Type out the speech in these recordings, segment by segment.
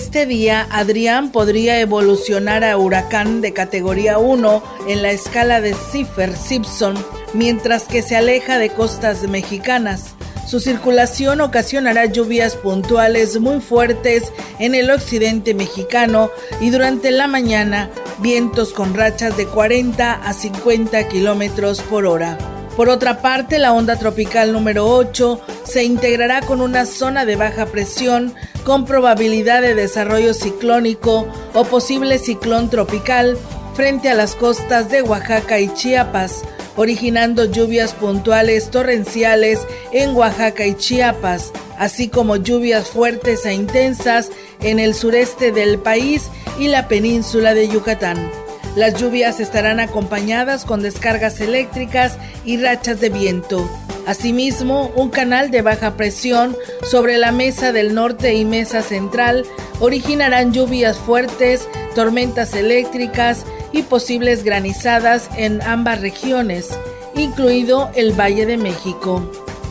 Este día, Adrián podría evolucionar a huracán de categoría 1 en la escala de Cipher-Simpson, mientras que se aleja de costas mexicanas. Su circulación ocasionará lluvias puntuales muy fuertes en el occidente mexicano y durante la mañana vientos con rachas de 40 a 50 kilómetros por hora. Por otra parte, la onda tropical número 8 se integrará con una zona de baja presión con probabilidad de desarrollo ciclónico o posible ciclón tropical frente a las costas de Oaxaca y Chiapas, originando lluvias puntuales torrenciales en Oaxaca y Chiapas, así como lluvias fuertes e intensas en el sureste del país y la península de Yucatán. Las lluvias estarán acompañadas con descargas eléctricas y rachas de viento. Asimismo, un canal de baja presión sobre la mesa del norte y mesa central originarán lluvias fuertes, tormentas eléctricas y posibles granizadas en ambas regiones, incluido el Valle de México.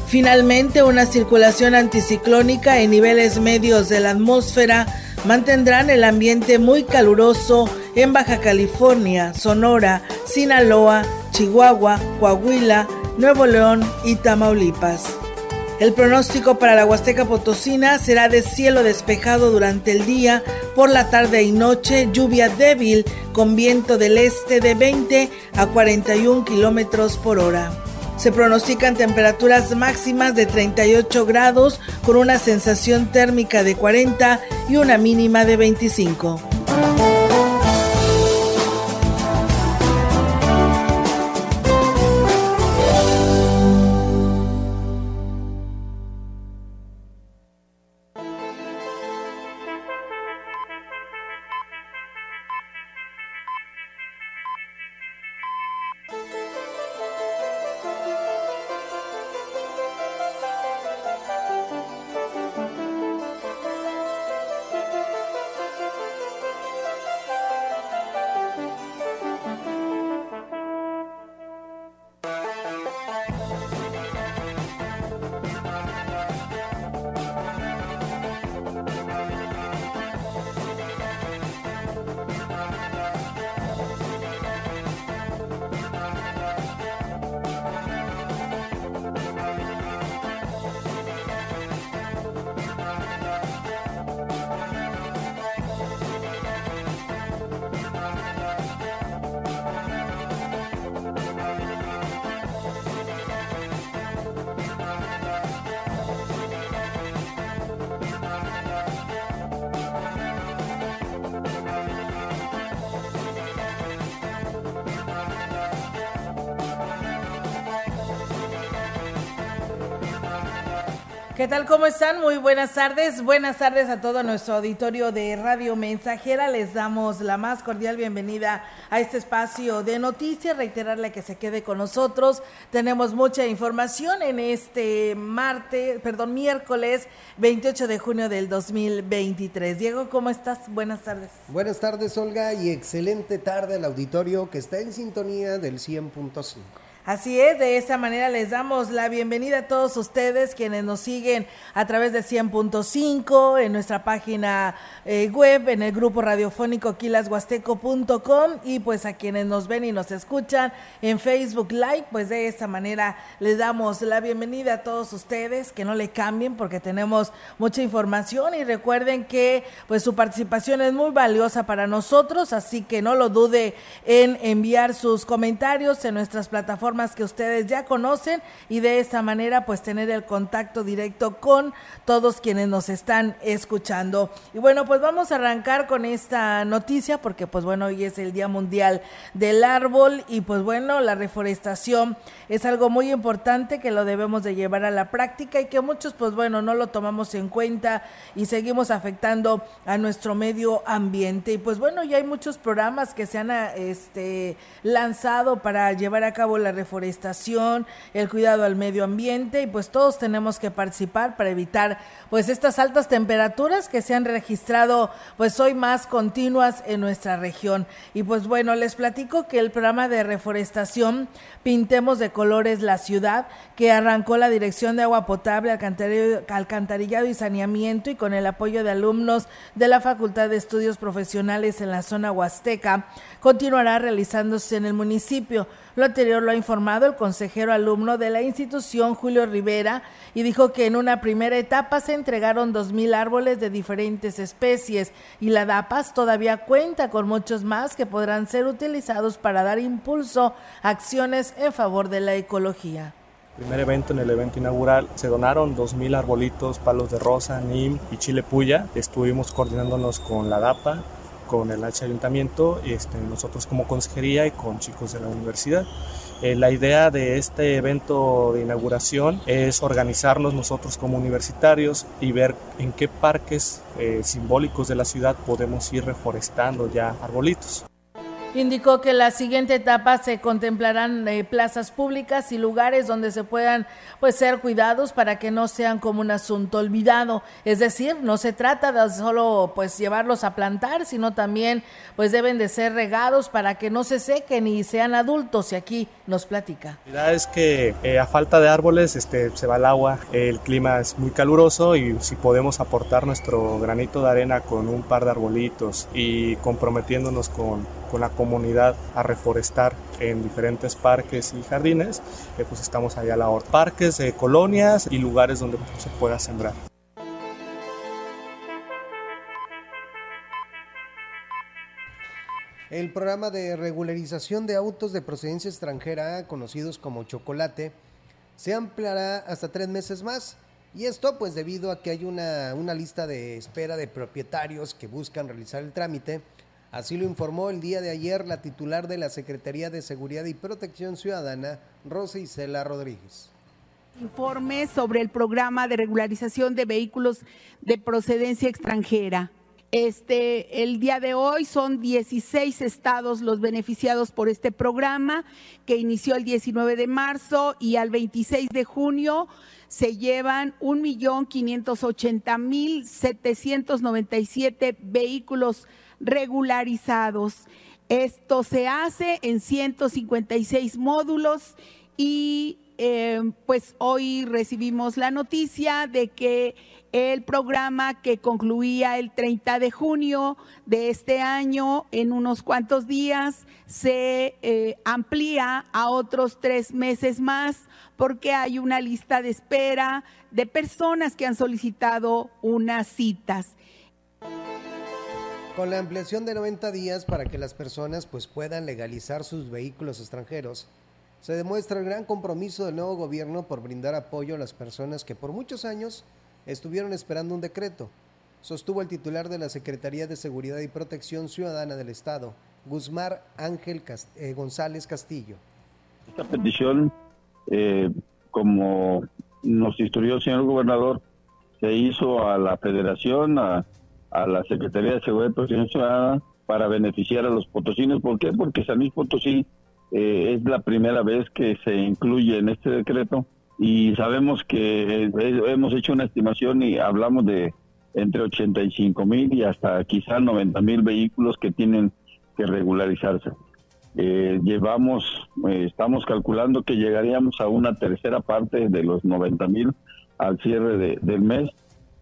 Finalmente, una circulación anticiclónica en niveles medios de la atmósfera mantendrán el ambiente muy caluroso en Baja California, Sonora, Sinaloa, Chihuahua, Coahuila, Nuevo León y Tamaulipas. El pronóstico para la Huasteca Potosina será de cielo despejado durante el día, por la tarde y noche lluvia débil con viento del este de 20 a 41 kilómetros por hora. Se pronostican temperaturas máximas de 38 grados con una sensación térmica de 40 y una mínima de 25. ¿Qué tal? ¿Cómo están? Muy buenas tardes. Buenas tardes a todo nuestro auditorio de Radio Mensajera. Les damos la más cordial bienvenida a este espacio de noticias. Reiterarle que se quede con nosotros. Tenemos mucha información en este martes, perdón, miércoles 28 de junio del 2023. Diego, ¿cómo estás? Buenas tardes. Buenas tardes, Olga, y excelente tarde al auditorio que está en sintonía del 100.5. Así es, de esa manera les damos la bienvenida a todos ustedes quienes nos siguen a través de 100.5 en nuestra página eh, web, en el grupo radiofónico quilashuasteco.com y pues a quienes nos ven y nos escuchan en Facebook Live, pues de esta manera les damos la bienvenida a todos ustedes, que no le cambien porque tenemos mucha información y recuerden que pues su participación es muy valiosa para nosotros, así que no lo dude en enviar sus comentarios en nuestras plataformas que ustedes ya conocen y de esta manera pues tener el contacto directo con todos quienes nos están escuchando. Y bueno, pues vamos a arrancar con esta noticia porque pues bueno, hoy es el Día Mundial del Árbol y pues bueno, la reforestación es algo muy importante que lo debemos de llevar a la práctica y que muchos pues bueno, no lo tomamos en cuenta y seguimos afectando a nuestro medio ambiente. Y pues bueno, ya hay muchos programas que se han este, lanzado para llevar a cabo la reforestación, el cuidado al medio ambiente y pues todos tenemos que participar para evitar pues estas altas temperaturas que se han registrado pues hoy más continuas en nuestra región. Y pues bueno, les platico que el programa de reforestación Pintemos de colores la ciudad que arrancó la Dirección de Agua Potable, Alcantarillado y Saneamiento y con el apoyo de alumnos de la Facultad de Estudios Profesionales en la zona Huasteca, continuará realizándose en el municipio. Lo anterior lo ha informado el consejero alumno de la institución, Julio Rivera, y dijo que en una primera etapa se entregaron dos mil árboles de diferentes especies y la DAPAS todavía cuenta con muchos más que podrán ser utilizados para dar impulso a acciones en favor de la ecología primer evento, en el evento inaugural, se donaron 2.000 arbolitos, palos de rosa, nim y chile puya. Estuvimos coordinándonos con la DAPA, con el Ayuntamiento, este, nosotros como consejería y con chicos de la universidad. Eh, la idea de este evento de inauguración es organizarnos nosotros como universitarios y ver en qué parques eh, simbólicos de la ciudad podemos ir reforestando ya arbolitos. Indicó que la siguiente etapa se contemplarán eh, plazas públicas y lugares donde se puedan pues ser cuidados para que no sean como un asunto olvidado. Es decir, no se trata de solo pues llevarlos a plantar, sino también pues deben de ser regados para que no se sequen y sean adultos. Y aquí nos platica. La verdad es que eh, a falta de árboles este, se va el agua, el clima es muy caluroso y si podemos aportar nuestro granito de arena con un par de arbolitos y comprometiéndonos con con la comunidad a reforestar en diferentes parques y jardines, eh, pues estamos allá a la hora. Parques, eh, colonias y lugares donde se pueda sembrar. El programa de regularización de autos de procedencia extranjera, conocidos como chocolate, se ampliará hasta tres meses más. Y esto pues debido a que hay una, una lista de espera de propietarios que buscan realizar el trámite Así lo informó el día de ayer la titular de la Secretaría de Seguridad y Protección Ciudadana, Rosa Isela Rodríguez. Informe sobre el programa de regularización de vehículos de procedencia extranjera. Este, el día de hoy son 16 estados los beneficiados por este programa que inició el 19 de marzo y al 26 de junio se llevan 1.580.797 vehículos regularizados. Esto se hace en 156 módulos y eh, pues hoy recibimos la noticia de que el programa que concluía el 30 de junio de este año, en unos cuantos días, se eh, amplía a otros tres meses más porque hay una lista de espera de personas que han solicitado unas citas con la ampliación de 90 días para que las personas pues puedan legalizar sus vehículos extranjeros, se demuestra el gran compromiso del nuevo gobierno por brindar apoyo a las personas que por muchos años estuvieron esperando un decreto, sostuvo el titular de la Secretaría de Seguridad y Protección Ciudadana del Estado, Guzmán Ángel eh, González Castillo. Esta petición, eh, como nos instruyó el señor gobernador, se hizo a la federación, a a la Secretaría de Seguridad y Protección para beneficiar a los potosinos. ¿Por qué? Porque San Luis Potosí eh, es la primera vez que se incluye en este decreto y sabemos que eh, hemos hecho una estimación y hablamos de entre 85 mil y hasta quizá 90 mil vehículos que tienen que regularizarse. Eh, llevamos, estamos calculando que llegaríamos a una tercera parte de los 90 mil al cierre del mes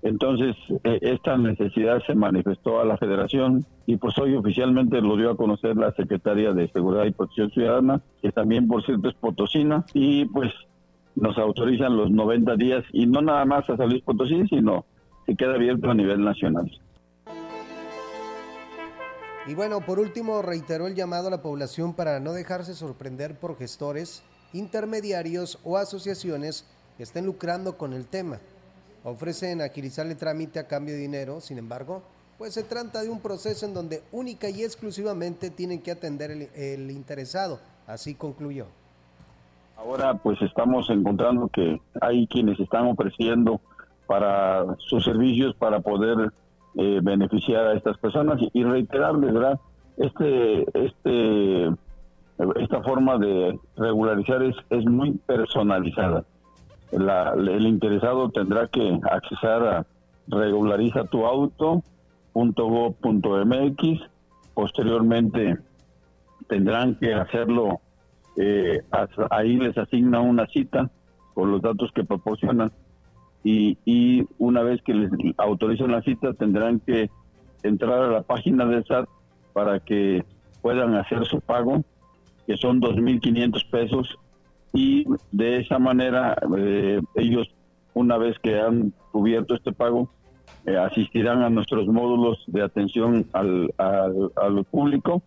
entonces, e, esta necesidad se manifestó a la federación y pues hoy oficialmente lo dio a conocer la Secretaría de Seguridad y Protección Ciudadana, que también por cierto es Potosina, y pues nos autorizan los 90 días y no nada más a San Luis Potosí, sino que queda abierto a nivel nacional. Y bueno, por último, reiteró el llamado a la población para no dejarse sorprender por gestores intermediarios o asociaciones que estén lucrando con el tema. Ofrecen agilizar trámite a cambio de dinero, sin embargo, pues se trata de un proceso en donde única y exclusivamente tienen que atender el, interesado, así concluyó. Ahora pues estamos encontrando que hay quienes están ofreciendo para sus servicios para poder eh, beneficiar a estas personas y, reiterarles, ¿verdad? Este, este, esta forma de regularizar es, es muy personalizada. El interesado tendrá que accesar a regulariza tu auto.go.mx, posteriormente tendrán que hacerlo eh, ahí les asigna una cita con los datos que proporcionan y, y una vez que les autorizan la cita tendrán que entrar a la página del SAT para que puedan hacer su pago, que son 2.500 pesos, y de esa manera eh, ellos, una vez que han cubierto este pago, eh, asistirán a nuestros módulos de atención al, al, al público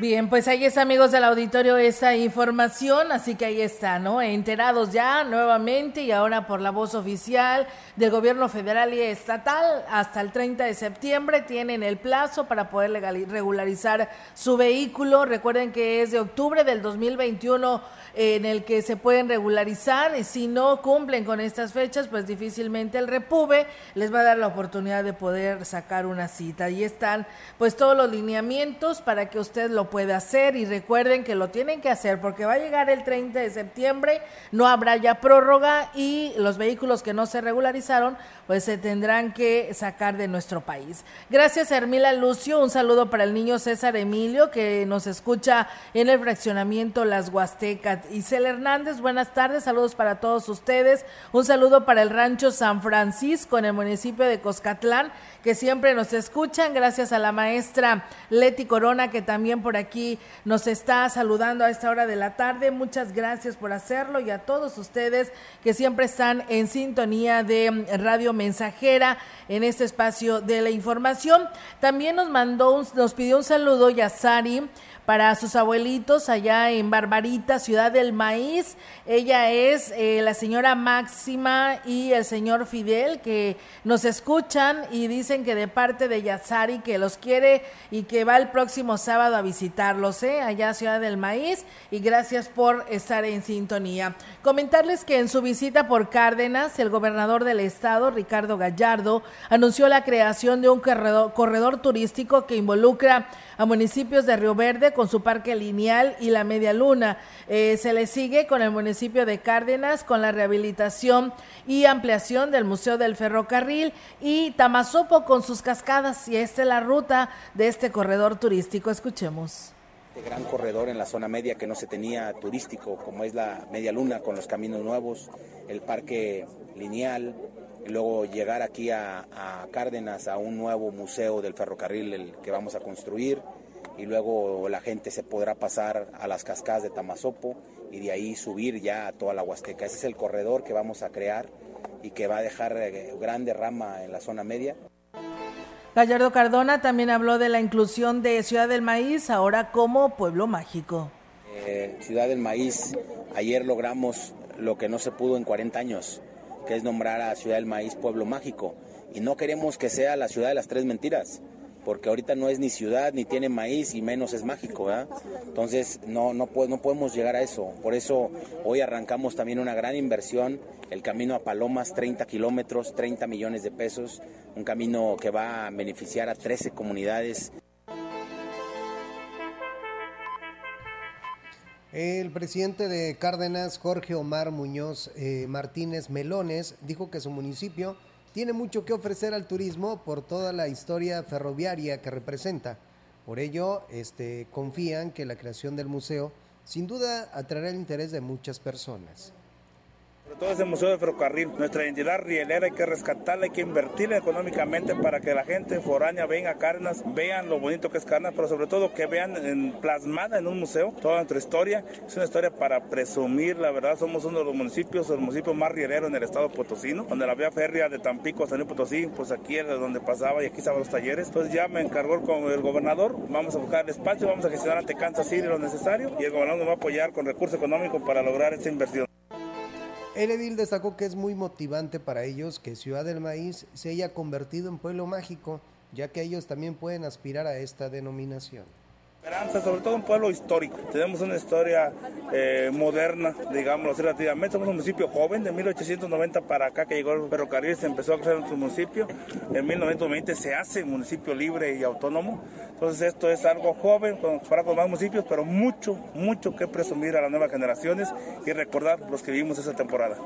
Bien, pues ahí está, amigos del auditorio, esa información, así que ahí está, ¿no? Enterados ya nuevamente y ahora por la voz oficial del gobierno federal y estatal, hasta el 30 de septiembre tienen el plazo para poder regularizar su vehículo. Recuerden que es de octubre del 2021 en el que se pueden regularizar y si no cumplen con estas fechas, pues difícilmente el Repube les va a dar la oportunidad de poder sacar una cita. Ahí están pues todos los lineamientos para que usted lo pueda hacer y recuerden que lo tienen que hacer porque va a llegar el 30 de septiembre, no habrá ya prórroga y los vehículos que no se regularizaron pues se tendrán que sacar de nuestro país. Gracias Hermila Lucio, un saludo para el niño César Emilio que nos escucha en el fraccionamiento Las Huastecas. Isel Hernández, buenas tardes, saludos para todos ustedes. Un saludo para el rancho San Francisco en el municipio de Coscatlán que siempre nos escuchan. Gracias a la maestra Leti Corona que también por aquí nos está saludando a esta hora de la tarde. Muchas gracias por hacerlo y a todos ustedes que siempre están en sintonía de Radio mensajera en este espacio de la información. También nos mandó, nos pidió un saludo Yasari para sus abuelitos allá en Barbarita, Ciudad del Maíz. Ella es eh, la señora Máxima y el señor Fidel que nos escuchan y dicen que de parte de Yazari que los quiere y que va el próximo sábado a visitarlos, ¿eh? allá Ciudad del Maíz. Y gracias por estar en sintonía. Comentarles que en su visita por Cárdenas, el gobernador del estado, Ricardo Gallardo, anunció la creación de un corredor, corredor turístico que involucra a municipios de Río Verde con su parque lineal y la media luna. Eh, se le sigue con el municipio de Cárdenas con la rehabilitación y ampliación del Museo del Ferrocarril y Tamazopo con sus cascadas y esta es la ruta de este corredor turístico. Escuchemos este gran corredor en la zona media que no se tenía turístico, como es la Media Luna con los caminos nuevos, el parque lineal, luego llegar aquí a, Cárdenas a un nuevo museo del ferrocarril el que vamos a construir y luego la gente se podrá pasar a las cascadas de Tamazopo y de ahí subir ya a toda la Huasteca. Ese es el corredor que vamos a crear y que va a dejar eh, grande rama en la zona media. Gallardo Cardona también habló de la inclusión de Ciudad del Maíz ahora como pueblo mágico. Eh, Ciudad del Maíz, ayer logramos lo que no se pudo en 40 años, que es nombrar a Ciudad del Maíz pueblo mágico. Y no queremos que sea la ciudad de las tres mentiras, porque ahorita no es ni ciudad, ni tiene maíz, y menos es mágico, ¿verdad? Entonces no, no, no podemos llegar a eso. Por eso hoy arrancamos también una gran inversión, el camino a Palomas, 30 kilómetros, 30 millones de pesos, un camino que va a beneficiar a 13 comunidades. El presidente de Cárdenas, Jorge Omar Muñoz eh, Martínez Melones, dijo que su municipio tiene mucho que ofrecer al turismo por toda la historia ferroviaria que representa. Por ello, este, confían que la creación del museo sin duda atraerá el interés de muchas personas. Todo ese museo de ferrocarril, nuestra identidad rielera hay que rescatarla, hay que invertirla económicamente para que la gente foránea venga a Cárdenas, vean lo bonito que es Cárdenas, pero sobre todo que vean plasmada en un museo toda nuestra historia. Es una historia para presumir, la verdad, somos uno de los municipios, el municipio más rielero en el estado potosino, donde la vía férrea de Tampico a San Luis Potosí, pues aquí era donde pasaba y aquí estaban los talleres. Entonces ya me encargó con el gobernador, vamos a buscar el espacio, vamos a gestionar ante Kansas City lo necesario y el gobernador nos va a apoyar con recursos económicos para lograr esa inversión. El edil destacó que es muy motivante para ellos que Ciudad del Maíz se haya convertido en pueblo mágico, ya que ellos también pueden aspirar a esta denominación sobre todo un pueblo histórico. Tenemos una historia eh, moderna, digámoslo así relativamente. Somos un municipio joven, de 1890 para acá que llegó el ferrocarril, se empezó a crecer nuestro municipio. En 1920 se hace municipio libre y autónomo. Entonces esto es algo joven comparado con más municipios, pero mucho, mucho que presumir a las nuevas generaciones y recordar los que vivimos esa temporada.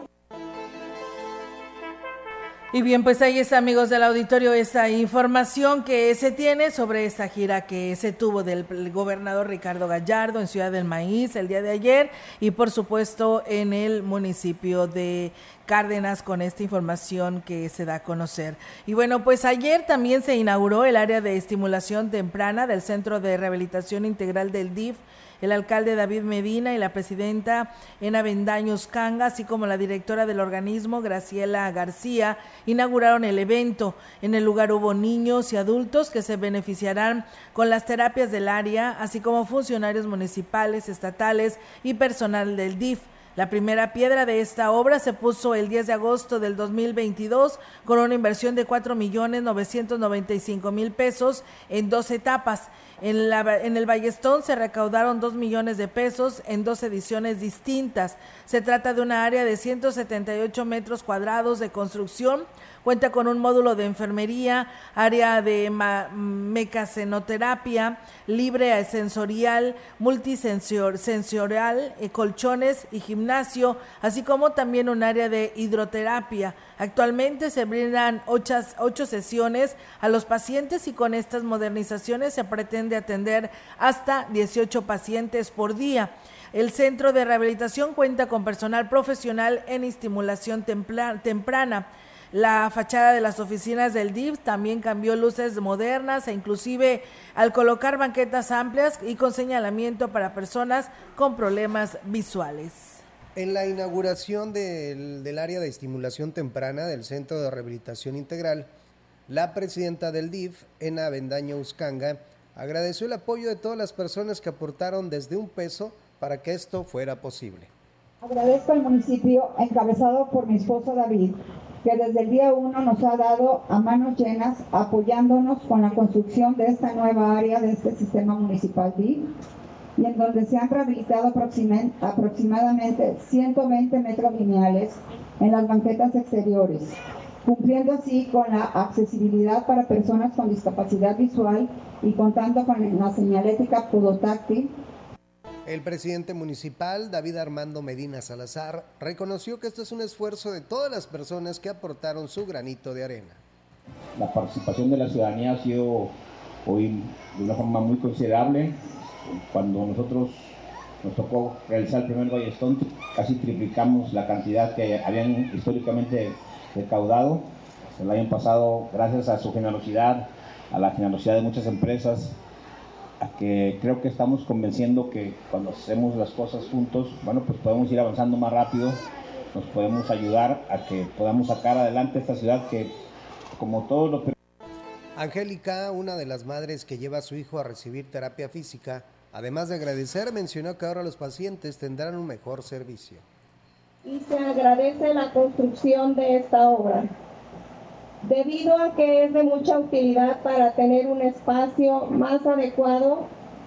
Y bien, pues ahí está, amigos del auditorio, esta información que se tiene sobre esta gira que se tuvo del gobernador Ricardo Gallardo en Ciudad del Maíz el día de ayer y por supuesto en el municipio de Cárdenas con esta información que se da a conocer. Y bueno, pues ayer también se inauguró el área de estimulación temprana del Centro de Rehabilitación Integral del DIF el alcalde David Medina y la presidenta Ena Bendaños Canga, así como la directora del organismo, Graciela García, inauguraron el evento. En el lugar hubo niños y adultos que se beneficiarán con las terapias del área, así como funcionarios municipales, estatales y personal del DIF. La primera piedra de esta obra se puso el 10 de agosto del 2022 con una inversión de 4 millones 995 mil pesos en dos etapas. En, la, en, el Ballestón se recaudaron 2 millones de pesos en dos ediciones distintas. Se trata de una área de 178 metros cuadrados de construcción Cuenta con un módulo de enfermería, área de mecacenoterapia, libre sensorial, multisensorial, eh, colchones y gimnasio, así como también un área de hidroterapia. Actualmente se brindan ocho, ocho sesiones a los pacientes y con estas modernizaciones se pretende atender hasta 18 pacientes por día. El centro de rehabilitación cuenta con personal profesional en estimulación temprana. La fachada de las oficinas del DIF también cambió luces modernas e inclusive al colocar banquetas amplias y con señalamiento para personas con problemas visuales. En la inauguración del, del área de estimulación temprana del Centro de Rehabilitación Integral, la presidenta del DIF, Ena Bendaño Uscanga, agradeció el apoyo de todas las personas que aportaron desde un peso para que esto fuera posible. Agradezco al municipio encabezado por mi esposo David, que desde el día uno nos ha dado a manos llenas apoyándonos con la construcción de esta nueva área de este sistema municipal y en donde se han rehabilitado aproximadamente 120 metros lineales en las banquetas exteriores, cumpliendo así con la accesibilidad para personas con discapacidad visual y contando con la señalética podotáctil el presidente municipal, David Armando Medina Salazar, reconoció que esto es un esfuerzo de todas las personas que aportaron su granito de arena. La participación de la ciudadanía ha sido hoy de una forma muy considerable. Cuando nosotros nos tocó realizar el primer Ballestón, casi triplicamos la cantidad que habían históricamente recaudado. El año pasado, gracias a su generosidad, a la generosidad de muchas empresas, que creo que estamos convenciendo que cuando hacemos las cosas juntos, bueno, pues podemos ir avanzando más rápido, nos podemos ayudar a que podamos sacar adelante esta ciudad que, como todos los... Angélica, una de las madres que lleva a su hijo a recibir terapia física, además de agradecer, mencionó que ahora los pacientes tendrán un mejor servicio. Y se agradece la construcción de esta obra debido a que es de mucha utilidad para tener un espacio más adecuado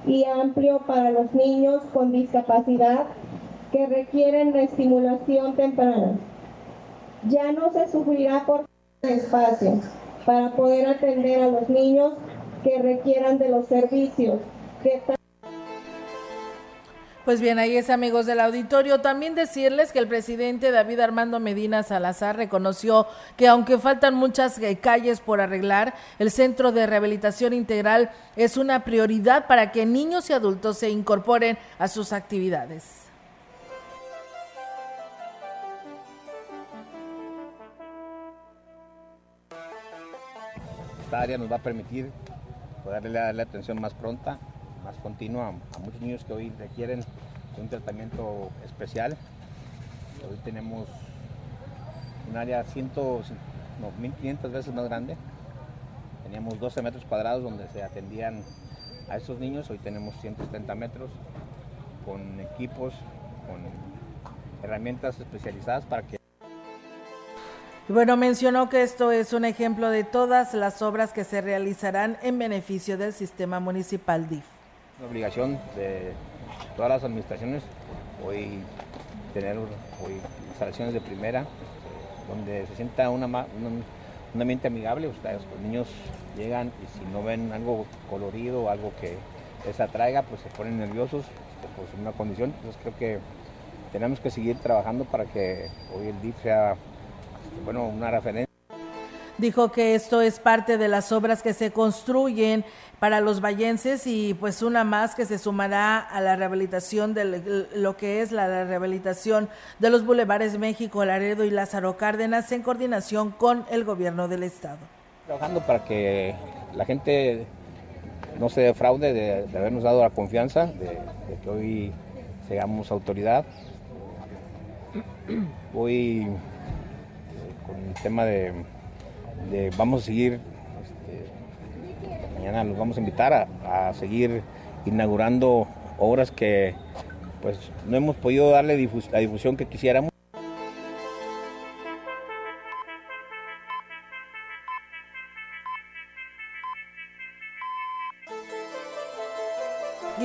y amplio para los niños con discapacidad que requieren de estimulación temprana. Ya no se sufrirá por espacio para poder atender a los niños que requieran de los servicios que pues bien, ahí es amigos del auditorio. También decirles que el presidente David Armando Medina Salazar reconoció que aunque faltan muchas eh, calles por arreglar, el Centro de Rehabilitación Integral es una prioridad para que niños y adultos se incorporen a sus actividades. Esta área nos va a permitir poderle darle atención más pronta más continua a muchos niños que hoy requieren un tratamiento especial. Hoy tenemos un área 100, no, 1500 veces más grande. Teníamos 12 metros cuadrados donde se atendían a estos niños, hoy tenemos 170 metros con equipos, con herramientas especializadas para que bueno, mencionó que esto es un ejemplo de todas las obras que se realizarán en beneficio del sistema municipal DIF. La obligación de todas las administraciones hoy tener hoy instalaciones de primera, este, donde se sienta una, un ambiente amigable. Los niños llegan y si no ven algo colorido, algo que les atraiga, pues se ponen nerviosos este, por una condición. Entonces creo que tenemos que seguir trabajando para que hoy el DIF sea bueno, una referencia. Dijo que esto es parte de las obras que se construyen para los vallenses y pues una más que se sumará a la rehabilitación de lo que es la rehabilitación de los bulevares México, Laredo y Lázaro Cárdenas en coordinación con el gobierno del estado. Trabajando para que la gente no se defraude de, habernos dado la confianza, de, de que hoy seamos autoridad. Hoy con el tema de, vamos a seguir, este, mañana los vamos a invitar a, seguir inaugurando obras que pues no hemos podido darle la difusión que quisiéramos.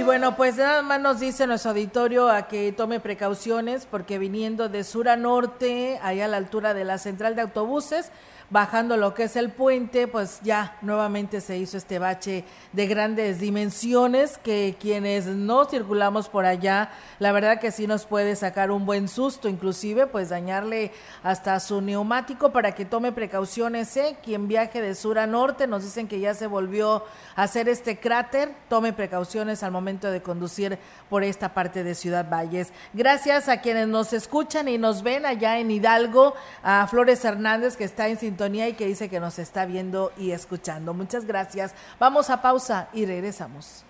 Y bueno, pues nada más nos dice nuestro auditorio a que tome precauciones porque viniendo de sur a norte, ahí a la altura de la central de autobuses, bajando lo que es el puente, pues ya nuevamente se hizo este bache de grandes dimensiones que quienes no circulamos por allá, la verdad que sí nos puede sacar un buen susto, inclusive pues dañarle hasta su neumático para que tome precauciones, ¿eh? Quien viaje de sur a norte, nos dicen que ya se volvió a hacer este cráter, tome precauciones al momento de conducir por esta parte de Ciudad Valles. Gracias a quienes nos escuchan y nos ven allá en Hidalgo, a Flores Hernández que está en y que dice que nos está viendo y escuchando. Muchas gracias. Vamos a pausa y regresamos.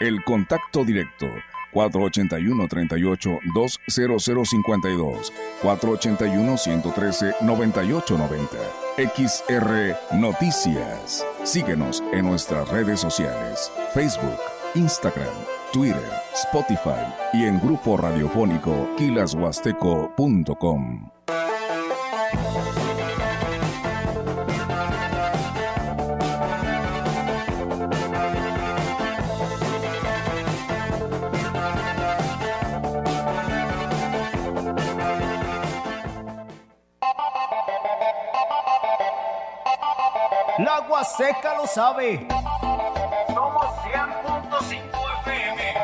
El contacto directo 481-38-20052, 481-113-9890. XR Noticias. Síguenos en nuestras redes sociales, Facebook, Instagram, Twitter, Spotify y en grupo radiofónico kilashuasteco.com. seca lo sabe. Somos 100.5 FM.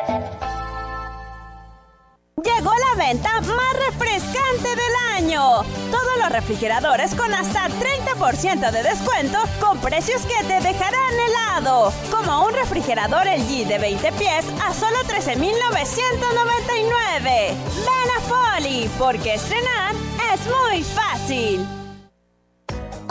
Llegó la venta más refrescante del año. Todos los refrigeradores con hasta 30% de descuento con precios que te dejarán helado. Como un refrigerador LG de 20 pies a solo 13.999. Ven a Folly, porque estrenar es muy fácil.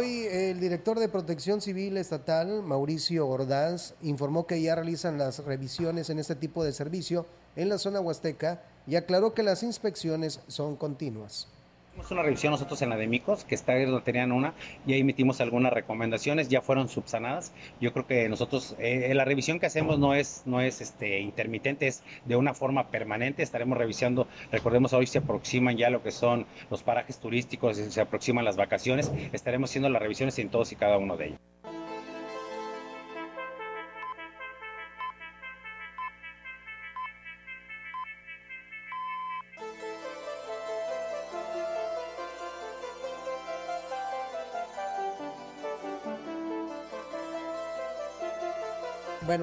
Hoy el director de Protección Civil Estatal, Mauricio Ordaz, informó que ya realizan las revisiones en este tipo de servicio en la zona huasteca y aclaró que las inspecciones son continuas. Hicimos una revisión nosotros en la de Micos, que está donde tenían una, y ahí emitimos algunas recomendaciones, ya fueron subsanadas. Yo creo que nosotros, eh, la revisión que hacemos no es, no es este, intermitente, es de una forma permanente. Estaremos revisando, recordemos hoy se aproximan ya lo que son los parajes turísticos, se aproximan las vacaciones, estaremos haciendo las revisiones en todos y cada uno de ellos.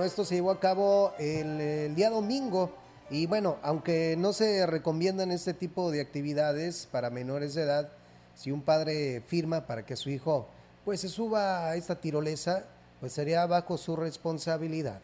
Esto se llevó a cabo el, día domingo y bueno, aunque no se recomiendan este tipo de actividades para menores de edad, si un padre firma para que su hijo pues se suba a esta tirolesa, pues sería bajo su responsabilidad.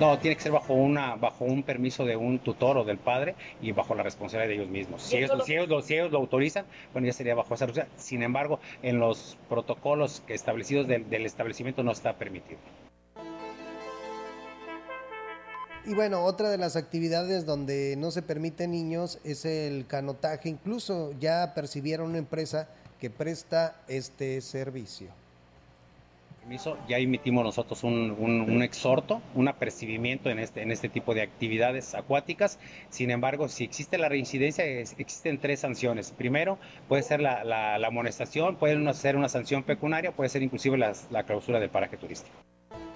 No, tiene que ser bajo una bajo un permiso de un tutor o del padre y bajo la responsabilidad de ellos mismos. Si ellos, si ellos, lo, si ellos lo autorizan, bueno, ya sería bajo esa responsabilidad. Sin embargo, en los protocolos que establecidos del, del establecimiento no está permitido. Y bueno, otra de las actividades donde no se permite niños es el canotaje. Incluso ya percibieron una empresa que presta este servicio ya emitimos nosotros un, exhorto, un apercibimiento en este, en este tipo de actividades acuáticas. Sin embargo, si existe la reincidencia, existen tres sanciones. Primero, puede ser la, amonestación, puede ser una sanción pecuniaria, puede ser inclusive la, la clausura del paraje turístico.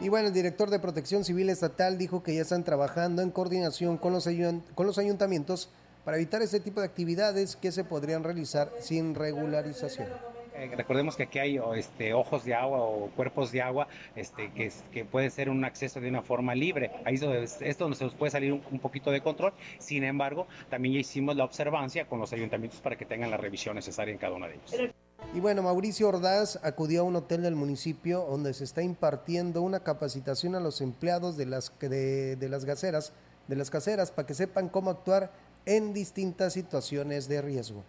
Y bueno, el director de Protección Civil Estatal dijo que ya están trabajando en coordinación con los, con los ayuntamientos para evitar este tipo de actividades que se podrían realizar sin regularización. Eh, recordemos que aquí hay este, ojos de agua o cuerpos de agua este, que, puede ser un acceso de una forma libre. Ahí es donde, se nos puede salir un, poquito de control. Sin embargo, también ya hicimos la observancia con los ayuntamientos para que tengan la revisión necesaria en cada uno de ellos. Y bueno, Mauricio Ordaz acudió a un hotel del municipio donde se está impartiendo una capacitación a los empleados de las, de, las de las caseras, para que sepan cómo actuar en distintas situaciones de riesgo.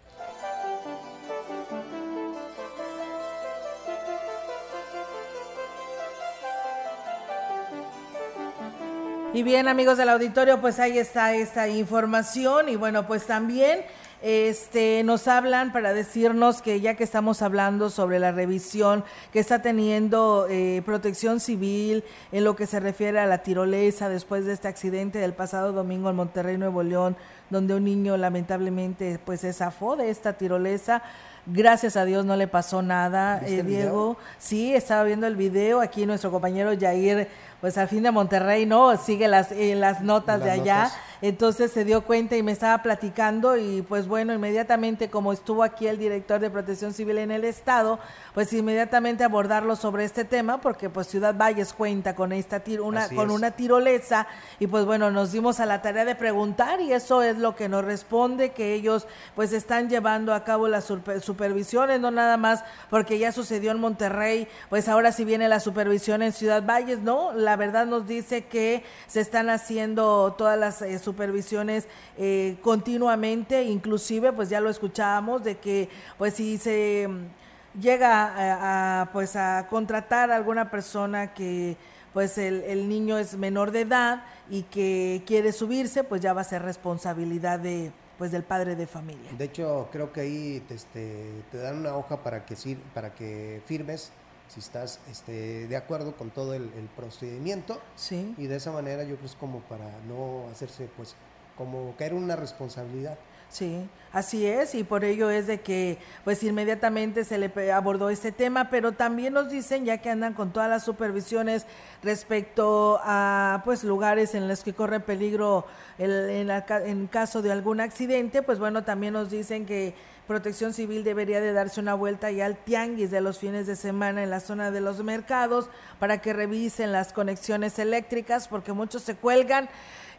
Y bien, amigos del auditorio, pues ahí está esta información y bueno, pues también este, nos hablan para decirnos que ya que estamos hablando sobre la revisión que está teniendo eh, protección civil en lo que se refiere a la tirolesa después de este accidente del pasado domingo en Monterrey, Nuevo León, donde un niño lamentablemente pues se zafó de esta tirolesa. Gracias a Dios no le pasó nada, eh, Diego. Sí, estaba viendo el video. Aquí nuestro compañero Jair pues al fin de Monterrey, ¿no? Sigue las, eh, las notas de allá. Entonces se dio cuenta y me estaba platicando y pues bueno, inmediatamente como estuvo aquí el director de Protección Civil en el estado, pues inmediatamente abordarlo sobre este tema porque pues Ciudad Valles cuenta con esta una con una tirolesa y pues bueno, nos dimos a la tarea de preguntar y eso es lo que nos responde que ellos pues están llevando a cabo las supervisiones, no nada más porque ya sucedió en Monterrey, pues ahora sí viene la supervisión en Ciudad Valles, ¿no? La verdad nos dice que se están haciendo todas las eh, supervisiones eh, continuamente, inclusive pues ya lo escuchábamos de que pues si se mm, llega a, pues a contratar a alguna persona que pues el, niño es menor de edad y que quiere subirse, pues ya va a ser responsabilidad de pues del padre de familia. De hecho, creo que ahí te, este, te dan una hoja para que firmes si estás este, de acuerdo con todo el, procedimiento. Sí. Y de esa manera yo creo que es como para no hacerse, pues, como caer una responsabilidad. Sí, así es, y por ello es de que pues inmediatamente se le abordó este tema, pero también nos dicen, ya que andan con todas las supervisiones respecto a pues lugares en los que corre peligro el, en, en caso de algún accidente, pues bueno, también nos dicen que Protección Civil debería de darse una vuelta ya al tianguis de los fines de semana en la zona de los mercados para que revisen las conexiones eléctricas porque muchos se cuelgan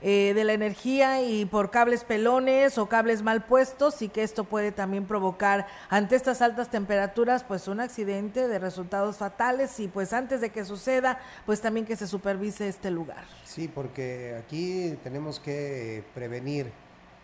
eh, de la energía y por cables pelones o cables mal puestos y que esto puede también provocar ante estas altas temperaturas pues un accidente de resultados fatales y pues antes de que suceda pues también que se supervise este lugar. Sí, porque aquí tenemos que prevenir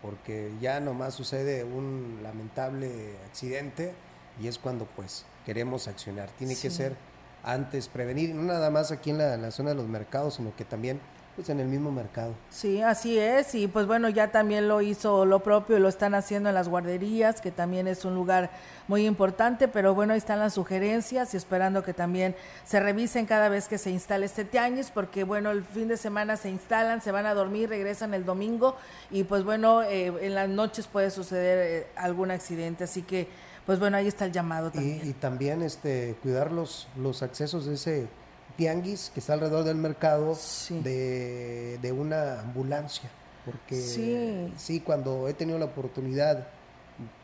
porque ya nomás sucede un lamentable accidente y es cuando pues queremos accionar. Tiene que ser antes prevenir, no nada más aquí en la, zona de los mercados, sino que también pues en el mismo mercado. Sí, así es, y pues bueno, ya también lo hizo lo propio y lo están haciendo en las guarderías, que también es un lugar muy importante, pero bueno, ahí están las sugerencias y esperando que también se revisen cada vez que se instale este tianguis, porque bueno, el fin de semana se instalan, se van a dormir, regresan el domingo y pues bueno, eh, en las noches puede suceder eh, algún accidente, así que pues bueno, ahí está el llamado también. Y, también este, cuidar los, los accesos de ese tianguis que está alrededor del mercado de, de, una ambulancia. Porque sí. sí. cuando he tenido la oportunidad,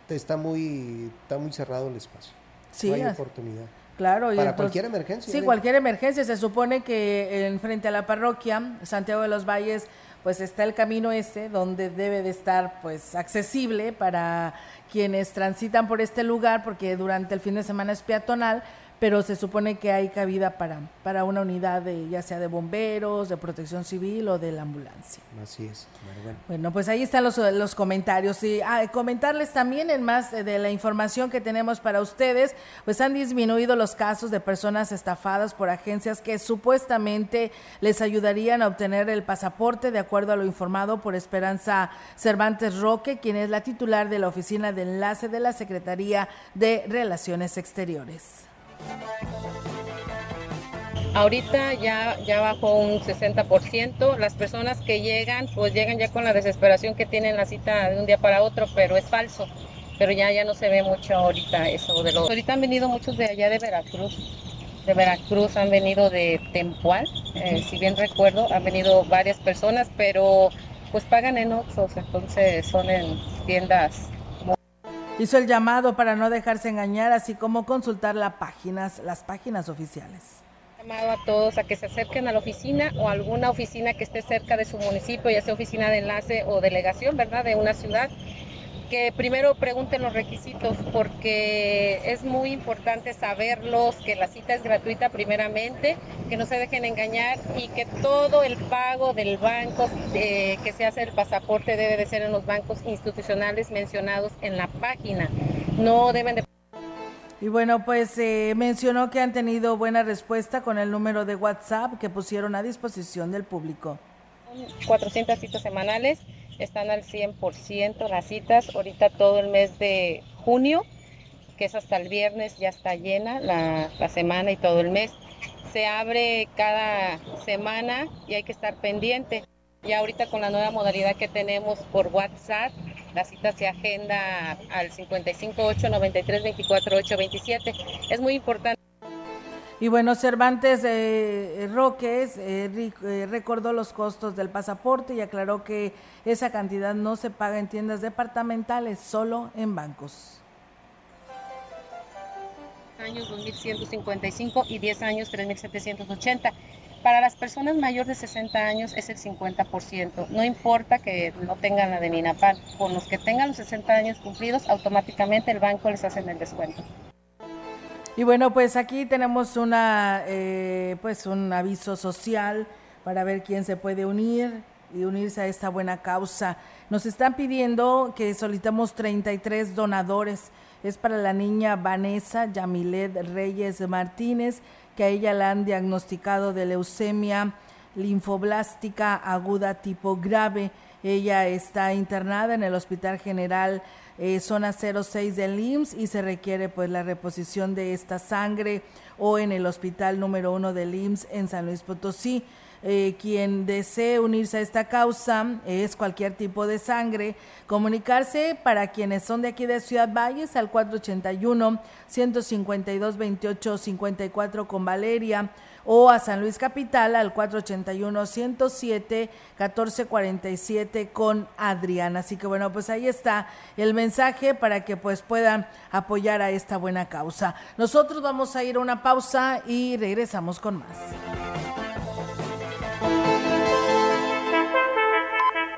está muy, está muy cerrado el espacio. Sí, no hay oportunidad. Claro, para cualquier emergencia. Sí, cualquier emergencia. Se supone que en frente a la parroquia, Santiago de los Valles, pues está el camino este donde debe de estar pues accesible para quienes transitan por este lugar porque durante el fin de semana es peatonal, pero se supone que hay cabida para, para una unidad de ya sea de bomberos, de protección civil o de la ambulancia. Así es. Bueno, pues ahí están los, los comentarios. Y ah, comentarles también en más de la información que tenemos para ustedes, pues han disminuido los casos de personas estafadas por agencias que supuestamente les ayudarían a obtener el pasaporte, de acuerdo a lo informado por Esperanza Cervantes Roque, quien es la titular de la Oficina de Enlace de la Secretaría de Relaciones Exteriores. Ahorita ya, ya bajó un 60%. Las personas que llegan, pues llegan ya con la desesperación que tienen la cita de un día para otro, pero es falso. Pero ya, ya no se ve mucho ahorita eso de los... Ahorita han venido muchos de allá de Veracruz. De Veracruz han venido de Tempual, eh, si bien recuerdo, han venido varias personas, pero pues pagan en Oxos, entonces son en tiendas Hizo el llamado para no dejarse engañar, así como consultar las páginas, las páginas oficiales. Llamado a todos a que se acerquen a la oficina o a alguna oficina que esté cerca de su municipio, ya sea oficina de enlace o delegación, ¿verdad? De una ciudad que primero pregunten los requisitos porque es muy importante saberlos, que la cita es gratuita primeramente, que no se dejen engañar y que todo el pago del banco eh, que se hace el pasaporte debe de ser en los bancos institucionales mencionados en la página. No deben de... Y bueno, pues eh, mencionó que han tenido buena respuesta con el número de WhatsApp que pusieron a disposición del público. 400 citas semanales están al 100% las citas. Ahorita todo el mes de junio, que es hasta el viernes, ya está llena la, semana y todo el mes. Se abre cada semana y hay que estar pendiente. Y ahorita con la nueva modalidad que tenemos por WhatsApp, la cita se agenda al 558 93 24 8 27. Es muy importante. Y bueno, Cervantes eh, Roques eh, eh, recordó los costos del pasaporte y aclaró que esa cantidad no se paga en tiendas departamentales, solo en bancos. Años 2.155 y 10 años 3.780. Para las personas mayores de 60 años es el 50%. No importa que no tengan la de Minapal. Con los que tengan los 60 años cumplidos, automáticamente el banco les hace el descuento. Y bueno, pues aquí tenemos una, eh, pues un aviso social para ver quién se puede unir y unirse a esta buena causa. Nos están pidiendo que solicitamos 33 donadores. Es para la niña Vanessa Yamilet Reyes Martínez, que a ella la han diagnosticado de leucemia linfoblástica aguda tipo grave. Ella está internada en el Hospital General eh, zona 06 del IMSS y se requiere pues la reposición de esta sangre o en el hospital número 1 del IMSS en San Luis Potosí. Eh, quien desee unirse a esta causa es cualquier tipo de sangre, comunicarse para quienes son de aquí de Ciudad Valles al 481 152 28 54 con Valeria o a San Luis Capital al 481-107-1447 con Adriana. Así que bueno, pues ahí está el mensaje para que pues puedan apoyar a esta buena causa. Nosotros vamos a ir a una pausa y regresamos con más.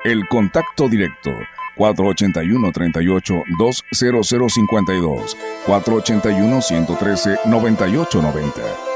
El contacto directo 481-38-20052, 481-113-9890.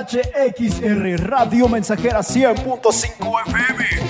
XHXR Radio Mensajera 100.5 FM.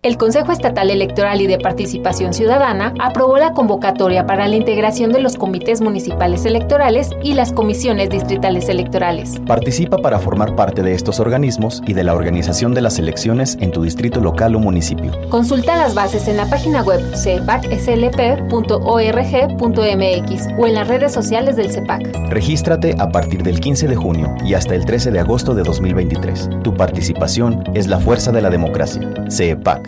El Consejo Estatal Electoral y de Participación Ciudadana aprobó la convocatoria para la integración de los comités municipales electorales y las comisiones distritales electorales. Participa para formar parte de estos organismos y de la organización de las elecciones en tu distrito local o municipio. Consulta las bases en la página web cepacslp.org.mx o en las redes sociales del CEPAC. Regístrate a partir del 15 de junio y hasta el 13 de agosto de 2023. Tu participación es la fuerza de la democracia. CEPAC.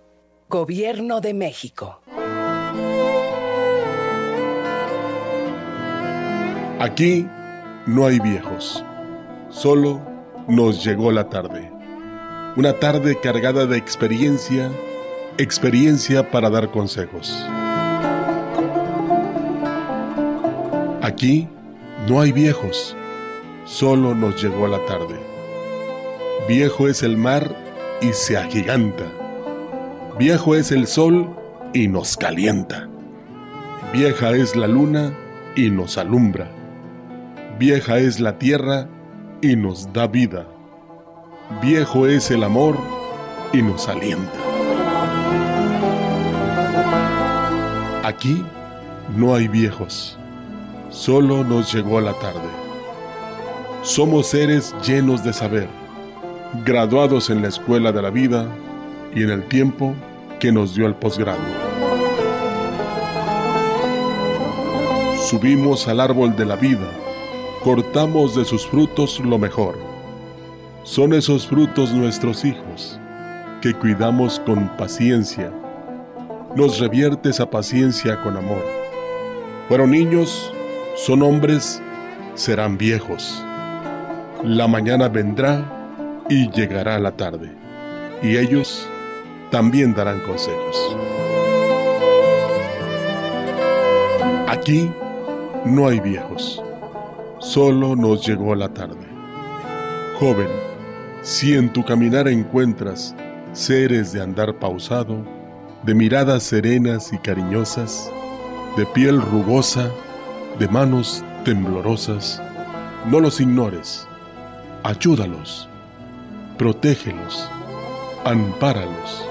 Gobierno de México. Aquí no hay viejos, solo nos llegó la tarde. Una tarde cargada de experiencia, experiencia para dar consejos. Aquí no hay viejos, solo nos llegó la tarde. Viejo es el mar y se agiganta. Viejo es el sol y nos calienta. Vieja es la luna y nos alumbra. Vieja es la tierra y nos da vida. Viejo es el amor y nos alienta. Aquí no hay viejos, solo nos llegó la tarde. Somos seres llenos de saber, graduados en la escuela de la vida y en el tiempo que nos dio el posgrado. Subimos al árbol de la vida, cortamos de sus frutos lo mejor. Son esos frutos nuestros hijos, que cuidamos con paciencia. Nos revierte esa paciencia con amor. Fueron niños, son hombres, serán viejos. La mañana vendrá y llegará la tarde, y ellos también darán consejos. Aquí no hay viejos, solo nos llegó la tarde. Joven, si en tu caminar encuentras seres de andar pausado, de miradas serenas y cariñosas, de piel rugosa, de manos temblorosas, no los ignores, ayúdalos, protégelos, ampáralos,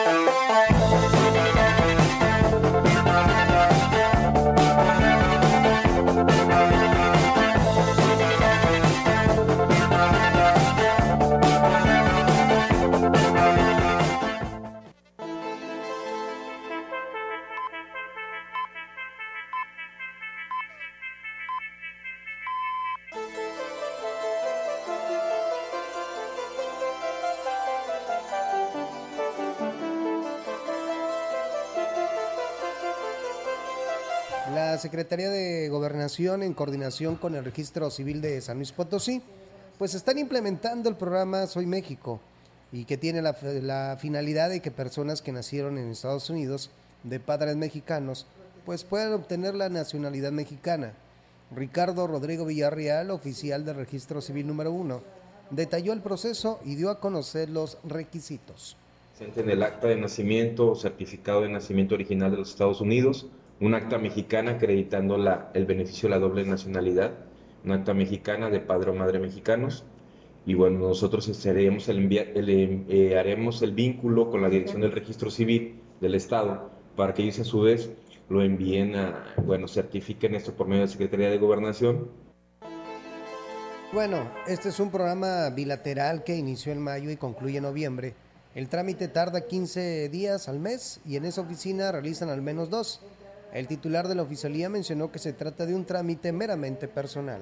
Secretaría de Gobernación, en coordinación con el Registro Civil de San Luis Potosí, pues están implementando el programa Soy México y que tiene la, finalidad de que personas que nacieron en Estados Unidos de padres mexicanos pues puedan obtener la nacionalidad mexicana. Ricardo Rodrigo Villarreal, oficial del Registro Civil número uno, detalló el proceso y dio a conocer los requisitos. En el acta de nacimiento certificado de nacimiento original de los Estados Unidos, un acta mexicana acreditando la, el beneficio de la doble nacionalidad, un acta mexicana de padre o madre mexicanos. Y bueno, nosotros haremos el, el eh, haremos el vínculo con la dirección del registro civil del Estado para que ellos a su vez lo envíen a, bueno, certifiquen esto por medio de la Secretaría de Gobernación. Bueno, este es un programa bilateral que inició en mayo y concluye en noviembre. El trámite tarda 15 días al mes y en esa oficina realizan al menos dos. El titular de la oficialía mencionó que se trata de un trámite meramente personal.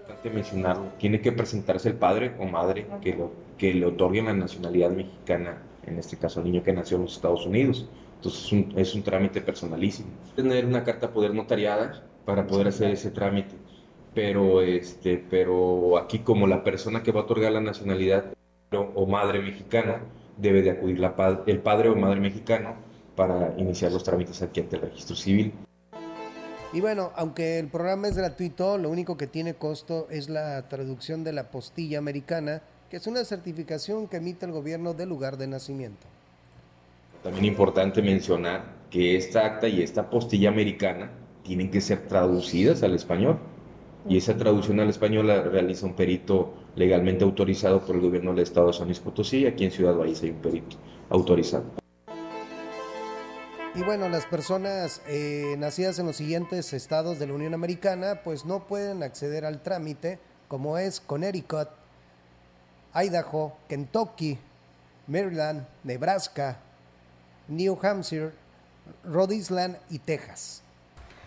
Importante mencionarlo, tiene que presentarse el padre o madre que, lo, que le otorguen la nacionalidad mexicana, en este caso al niño que nació en los Estados Unidos. Entonces es un, es un trámite personalísimo. Tener una carta poder notariada para poder hacer ese trámite. Pero, este, pero aquí como la persona que va a otorgar la nacionalidad o madre mexicana, debe de acudir la, el padre o madre mexicano para iniciar los trámites aquí ante el registro civil. Y bueno, aunque el programa es gratuito, lo único que tiene costo es la traducción de la postilla americana, que es una certificación que emite el gobierno del lugar de nacimiento. También importante mencionar que esta acta y esta postilla americana tienen que ser traducidas al español. Y esa traducción al español la realiza un perito legalmente autorizado por el gobierno del estado de San Luis Potosí. Aquí en Ciudad Valles hay un perito autorizado. Y bueno, las personas eh, nacidas en los siguientes estados de la Unión Americana pues no pueden acceder al trámite como es Connecticut, Idaho, Kentucky, Maryland, Nebraska, New Hampshire, Rhode Island y Texas.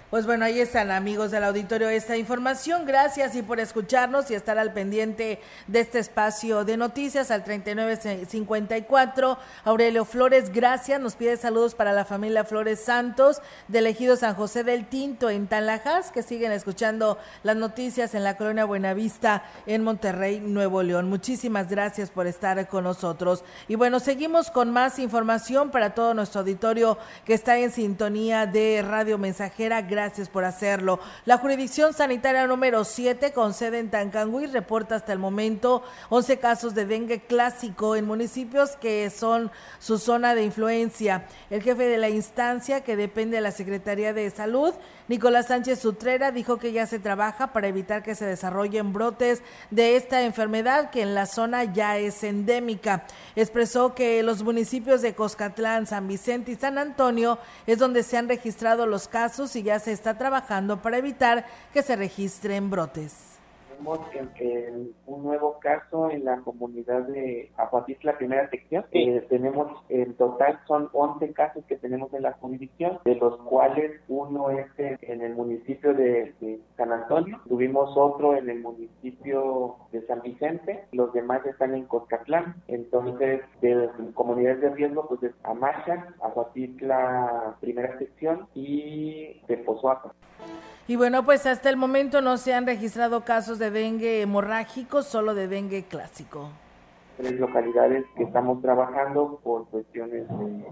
Pues bueno, ahí están amigos del auditorio esta información. Gracias y por escucharnos y estar al pendiente de este espacio de noticias al 3954. Aurelio Flores, gracias. Nos pide saludos para la familia Flores Santos del ejido San José del Tinto en Tanlajas, que siguen escuchando las noticias en la colonia Buenavista en Monterrey, Nuevo León. Muchísimas gracias por estar con nosotros. Y bueno, seguimos con más información para todo nuestro auditorio que está en sintonía de Radio Mensajera gracias por hacerlo. La jurisdicción sanitaria número 7 con sede en Tancangüí reporta hasta el momento 11 casos de dengue clásico en municipios que son su zona de influencia. El jefe de la instancia que depende de la Secretaría de Salud, Nicolás Sánchez Sutrera, dijo que ya se trabaja para evitar que se desarrollen brotes de esta enfermedad que en la zona ya es endémica. Expresó que los municipios de Coscatlán, San Vicente y San Antonio es donde se han registrado los casos y ya se está trabajando para evitar que se registren brotes tenemos en, un nuevo caso en la comunidad de Aguatitla, primera sección. Eh, tenemos, en total son 11 casos que tenemos en la jurisdicción, de los cuales uno es en, el municipio de, San Antonio, tuvimos otro en el municipio de San Vicente, los demás están en Coscatlán. Entonces, de comunidades de riesgo, pues es Amacha, Aguatitla, primera sección y de Pozoaca. Y bueno, pues hasta el momento no se han registrado casos de dengue hemorrágico, solo de dengue clásico. tres localidades que estamos trabajando por cuestiones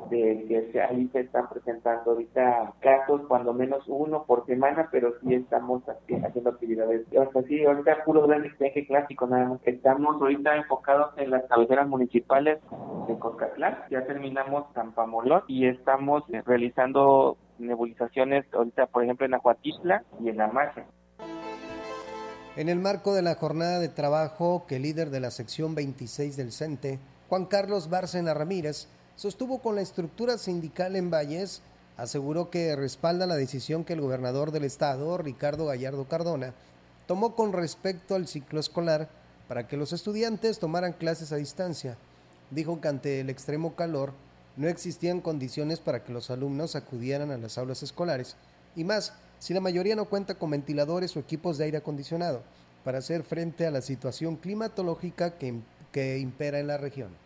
de, que ahí se están presentando ahorita casos, cuando menos uno por semana, pero sí estamos haciendo actividades. O sea, sí, ahorita puro eje clásico nada más. Estamos ahorita enfocados en las cabeceras municipales de Coscatlán, ya terminamos Zampamolón y estamos realizando nebulizaciones ahorita, por ejemplo, en Acuatistla y en Amaja. En el marco de la jornada de trabajo que el líder de la sección 26 del CENTE, Juan Carlos Bárcena Ramírez, sostuvo con la estructura sindical en Valles, aseguró que respalda la decisión que el gobernador del estado, Ricardo Gallardo Cardona, tomó con respecto al ciclo escolar para que los estudiantes tomaran clases a distancia. Dijo que ante el extremo calor no existían condiciones para que los alumnos acudieran a las aulas escolares. Y más si la mayoría no cuenta con ventiladores o equipos de aire acondicionado para hacer frente a la situación climatológica que, impera en la región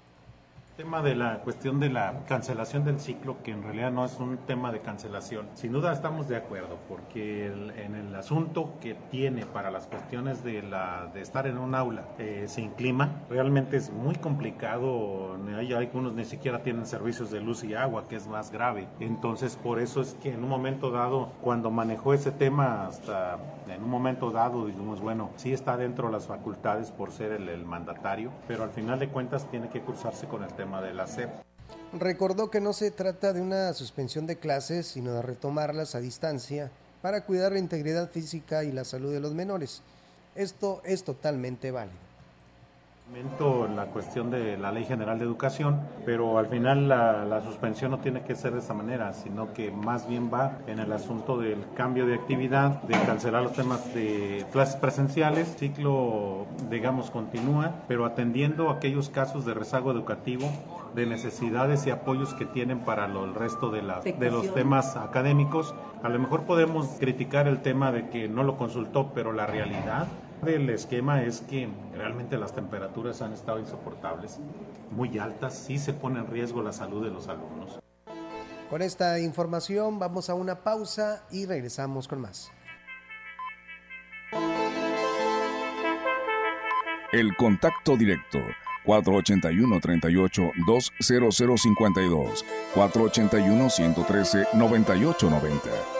tema de la cuestión de la cancelación del ciclo, que en realidad no es un tema de cancelación. Sin duda estamos de acuerdo, porque en el asunto que tiene para las cuestiones de, la, de estar en un aula eh, sin clima, realmente es muy complicado. Hay algunos ni siquiera tienen servicios de luz y agua, que es más grave. Entonces, por eso es que en un momento dado, cuando manejó ese tema, hasta en un momento dado, dijimos, bueno, sí está dentro de las facultades por ser el, el mandatario, pero al final de cuentas tiene que cruzarse con el tema de la. Recordó que no se trata de una suspensión de clases, sino de retomarlas a distancia para cuidar la integridad física y la salud de los menores. Esto es totalmente válido la cuestión de la Ley General de Educación, pero al final la, suspensión no tiene que ser de esa manera, sino que más bien va en el asunto del cambio de actividad, de cancelar los temas de clases presenciales, ciclo, digamos, continúa, pero atendiendo aquellos casos de rezago educativo, de necesidades y apoyos que tienen para el resto de, de los temas académicos. A lo mejor podemos criticar el tema de que no lo consultó, pero la realidad el esquema es que realmente las temperaturas han estado insoportables, muy altas, sí se pone en riesgo la salud de los alumnos. Con esta información vamos a una pausa y regresamos con más. El contacto directo 481-38-20052, 481-113-9890.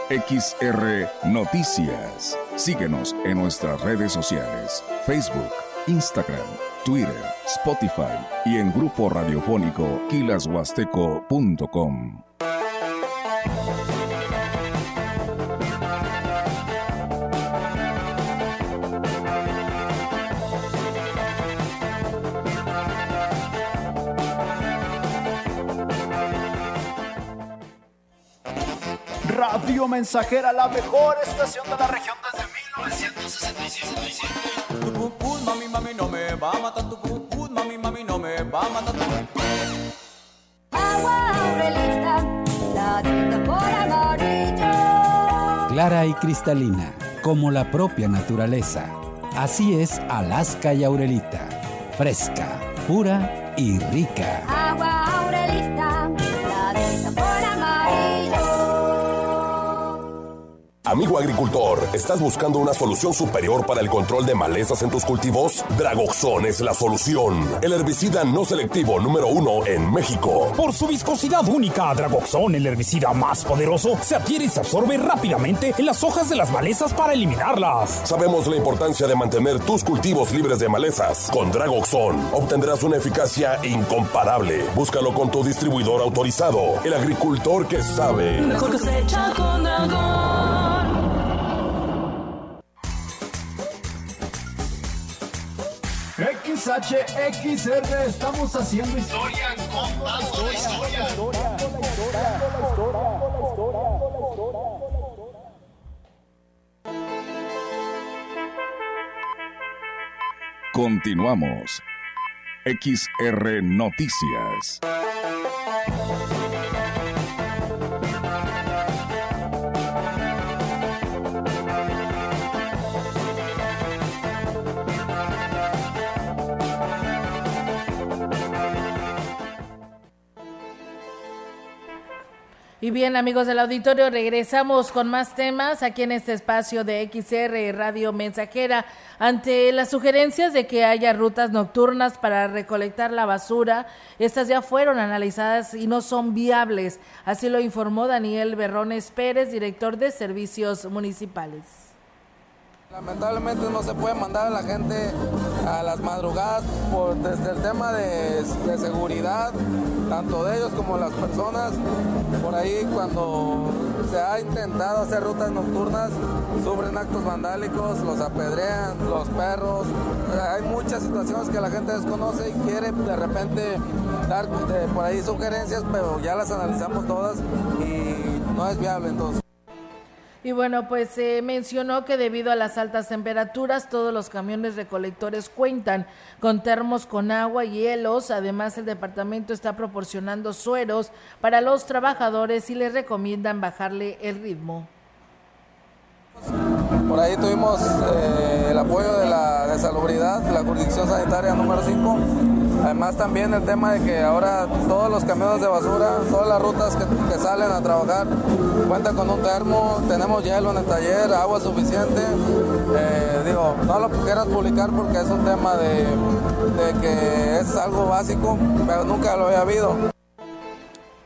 XR Noticias. Síguenos en nuestras redes sociales, Facebook, Instagram, Twitter, Spotify y en grupo radiofónico kilashuasteco.com. Radio Mensajera, la mejor estación de la región 1965. Tu pum mami, mami, no me va a matar. Tu pum mami, mami, no me va a matar. Agua Aurelita, la por amarillo. Clara y cristalina, como la propia naturaleza. Así es Alaska y Aurelita. Fresca, pura y rica. Agua Amigo agricultor, ¿estás buscando una solución superior para el control de malezas en tus cultivos? Dragoxon es la solución. El herbicida no selectivo número uno en México. Por su viscosidad única, Dragoxon, el herbicida más poderoso, se adhiere y se absorbe rápidamente en las hojas de las malezas para eliminarlas. Sabemos la importancia de mantener tus cultivos libres de malezas. Con Dragoxon obtendrás una eficacia incomparable. Búscalo con tu distribuidor autorizado. El agricultor que sabe. Mejor cosecha con. XHXR, estamos haciendo historia, contando la historia, Continuamos. XR Noticias. Y bien, amigos del auditorio, regresamos con más temas aquí en este espacio de XR Radio Mensajera. Ante las sugerencias de que haya rutas nocturnas para recolectar la basura, estas ya fueron analizadas y no son viables. Así lo informó Daniel Berrones Pérez, director de Servicios Municipales. Lamentablemente no se puede mandar a la gente a las madrugadas por, desde el tema de, seguridad, tanto de ellos como las personas. Por ahí cuando se ha intentado hacer rutas nocturnas, sufren actos vandálicos, los apedrean, los perros. Hay muchas situaciones que la gente desconoce y quiere de repente dar por ahí sugerencias, pero ya las analizamos todas y no es viable entonces. Y bueno, pues se mencionó que debido a las altas temperaturas, todos los camiones recolectores cuentan con termos con agua y hielos. Además, el departamento está proporcionando sueros para los trabajadores y les recomiendan bajarle el ritmo. Por ahí tuvimos eh, el apoyo de la de salubridad, la jurisdicción sanitaria número 5. Además también el tema de que ahora todos los camiones de basura, todas las rutas que, salen a trabajar cuentan con un termo, tenemos hielo en el taller, agua suficiente. Eh, digo, no lo quieras publicar porque es un tema de, de que es algo básico, pero nunca lo había habido.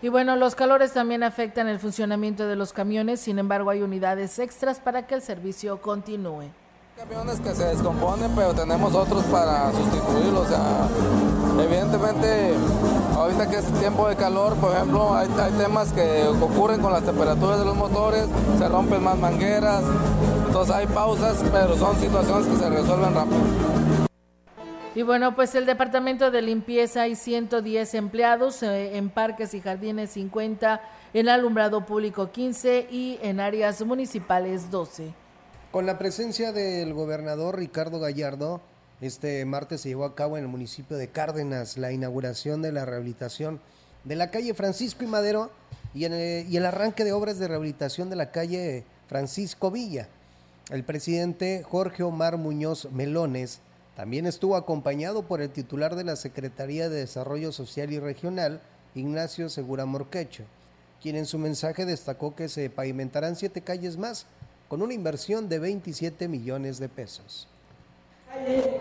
Y bueno, los calores también afectan el funcionamiento de los camiones, sin embargo hay unidades extras para que el servicio continúe. Camiones que se descomponen, pero tenemos otros para sustituirlos. O sea, evidentemente, ahorita que es tiempo de calor, por ejemplo, hay, hay temas que ocurren con las temperaturas de los motores, se rompen más mangueras, entonces hay pausas, pero son situaciones que se resuelven rápido. Y bueno, pues el departamento de limpieza hay 110 empleados, eh, en parques y jardines 50, en alumbrado público 15 y en áreas municipales 12. Con la presencia del gobernador Ricardo Gallardo, este martes se llevó a cabo en el municipio de Cárdenas la inauguración de la rehabilitación de la calle Francisco y Madero y, el, y el arranque de obras de rehabilitación de la calle Francisco Villa. El presidente Jorge Omar Muñoz Melones también estuvo acompañado por el titular de la Secretaría de Desarrollo Social y Regional, Ignacio Segura Morquecho, quien en su mensaje destacó que se pavimentarán siete calles más con una inversión de 27 millones de pesos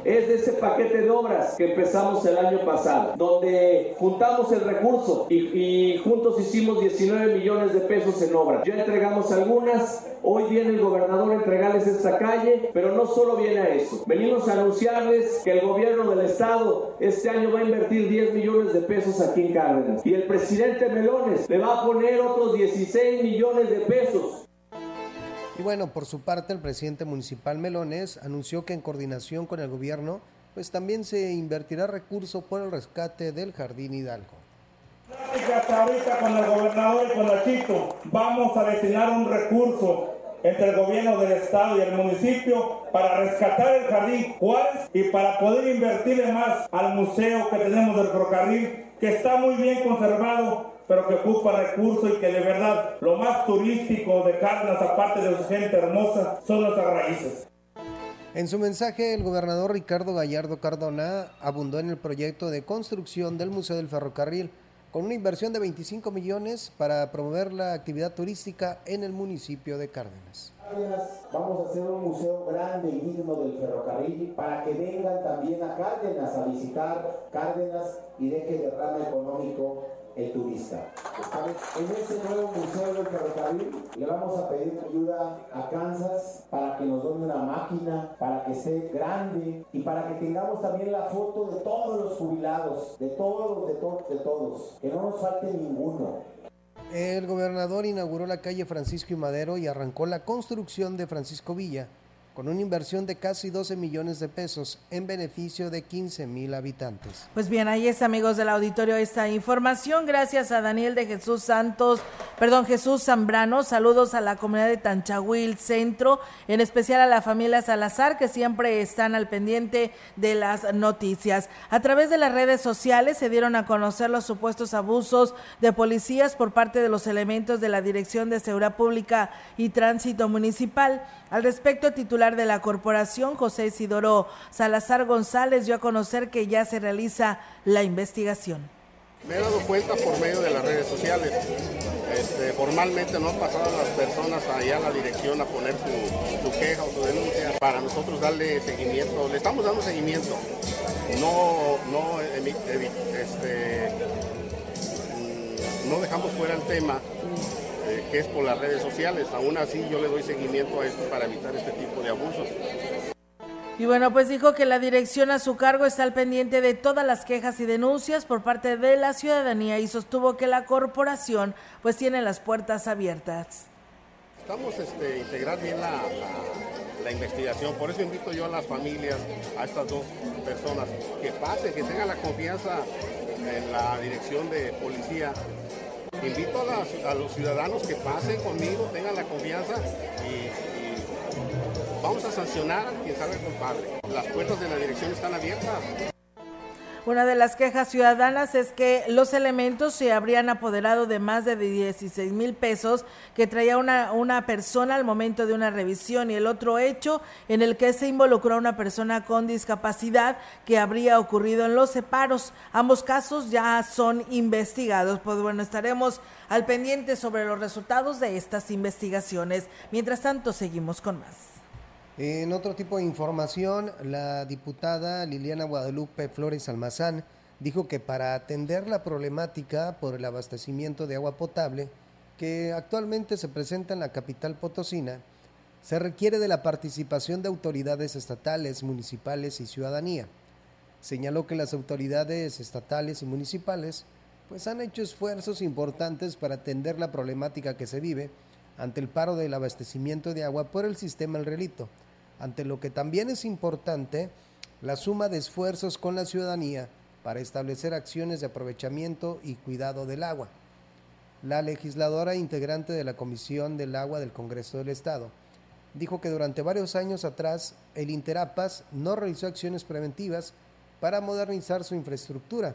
es de ese paquete de obras que empezamos el año pasado, donde juntamos el recurso y, juntos hicimos 19 millones de pesos en obras. Ya entregamos algunas, hoy viene el gobernador a entregarles esta calle, pero no solo viene a eso. Venimos a anunciarles que el gobierno del estado este año va a invertir 10 millones de pesos aquí en Cárdenas y el presidente Melones le va a poner otros 16 millones de pesos bueno, por su parte, el presidente municipal Melones anunció que en coordinación con el gobierno, pues también se invertirá recursos por el rescate del Jardín Hidalgo. Hasta ahorita con el gobernador y con el Chito vamos a destinar un recurso entre el gobierno del estado y el municipio para rescatar el jardín Juárez y para poder invertirle más al museo que tenemos del ferrocarril, que está muy bien conservado pero que ocupa recursos y que de verdad lo más turístico de Cárdenas, aparte de su gente hermosa, son nuestras raíces. En su mensaje, el gobernador Ricardo Gallardo Cardona abundó en el proyecto de construcción del Museo del Ferrocarril, con una inversión de 25 millones para promover la actividad turística en el municipio de Cárdenas. Vamos a hacer un museo grande y digno del ferrocarril para que vengan también a Cárdenas a visitar Cárdenas y de que derrama económico el turista. En ese nuevo museo del ferrocarril le vamos a pedir ayuda a Kansas para que nos done una máquina, para que esté grande y para que tengamos también la foto de todos los jubilados, de todos, de todos, de todos, que no nos falte ninguno. El gobernador inauguró la calle Francisco y Madero y arrancó la construcción de Francisco Villa con una inversión de casi 12 millones de pesos en beneficio de 15 mil habitantes. Pues bien, ahí es amigos del auditorio esta información. Gracias a Daniel de Jesús Santos, perdón, Jesús Zambrano. Saludos a la comunidad de Tanchahuil Centro, en especial a la familia Salazar, que siempre están al pendiente de las noticias. A través de las redes sociales se dieron a conocer los supuestos abusos de policías por parte de los elementos de la Dirección de Seguridad Pública y Tránsito Municipal. Al respecto, titular de la corporación, José Isidoro Salazar González, dio a conocer que ya se realiza la investigación. Me he dado cuenta por medio de las redes sociales. este, formalmente no han pasado las personas allá a la dirección a poner su, queja o su denuncia para nosotros darle seguimiento. Le estamos dando seguimiento. No, no, este, mm, no dejamos fuera el tema eh, que es por las redes sociales. Aún así yo le doy seguimiento a esto para evitar este tipo de abusos. Y bueno, pues dijo que la dirección a su cargo está al pendiente de todas las quejas y denuncias por parte de la ciudadanía y sostuvo que la corporación pues tiene las puertas abiertas. Estamos este, integrar bien la, investigación, por eso invito yo a las familias, a estas dos personas, que pasen, que tengan la confianza en la dirección de policía. Invito a, los ciudadanos que pasen conmigo, tengan la confianza y Vamos a sancionar a quien salga culpable. Las puertas de la dirección están abiertas. Una de las quejas ciudadanas es que los elementos se habrían apoderado de más de 16 mil pesos que traía una, una persona al momento de una revisión y el otro hecho en el que se involucró a una persona con discapacidad que habría ocurrido en los separos. Ambos casos ya son investigados. Pues bueno, estaremos al pendiente sobre los resultados de estas investigaciones. Mientras tanto, seguimos con más. En otro tipo de información, la diputada Liliana Guadalupe Flores Almazán dijo que para atender la problemática por el abastecimiento de agua potable que actualmente se presenta en la capital potosina, se requiere de la participación de autoridades estatales, municipales y ciudadanía. Señaló que las autoridades estatales y municipales pues han hecho esfuerzos importantes para atender la problemática que se vive ante el paro del abastecimiento de agua por el sistema El Relito, ante lo que también es importante la suma de esfuerzos con la ciudadanía para establecer acciones de aprovechamiento y cuidado del agua. La legisladora integrante de la Comisión del Agua del Congreso del Estado dijo que durante varios años atrás el Interapas no realizó acciones preventivas para modernizar su infraestructura,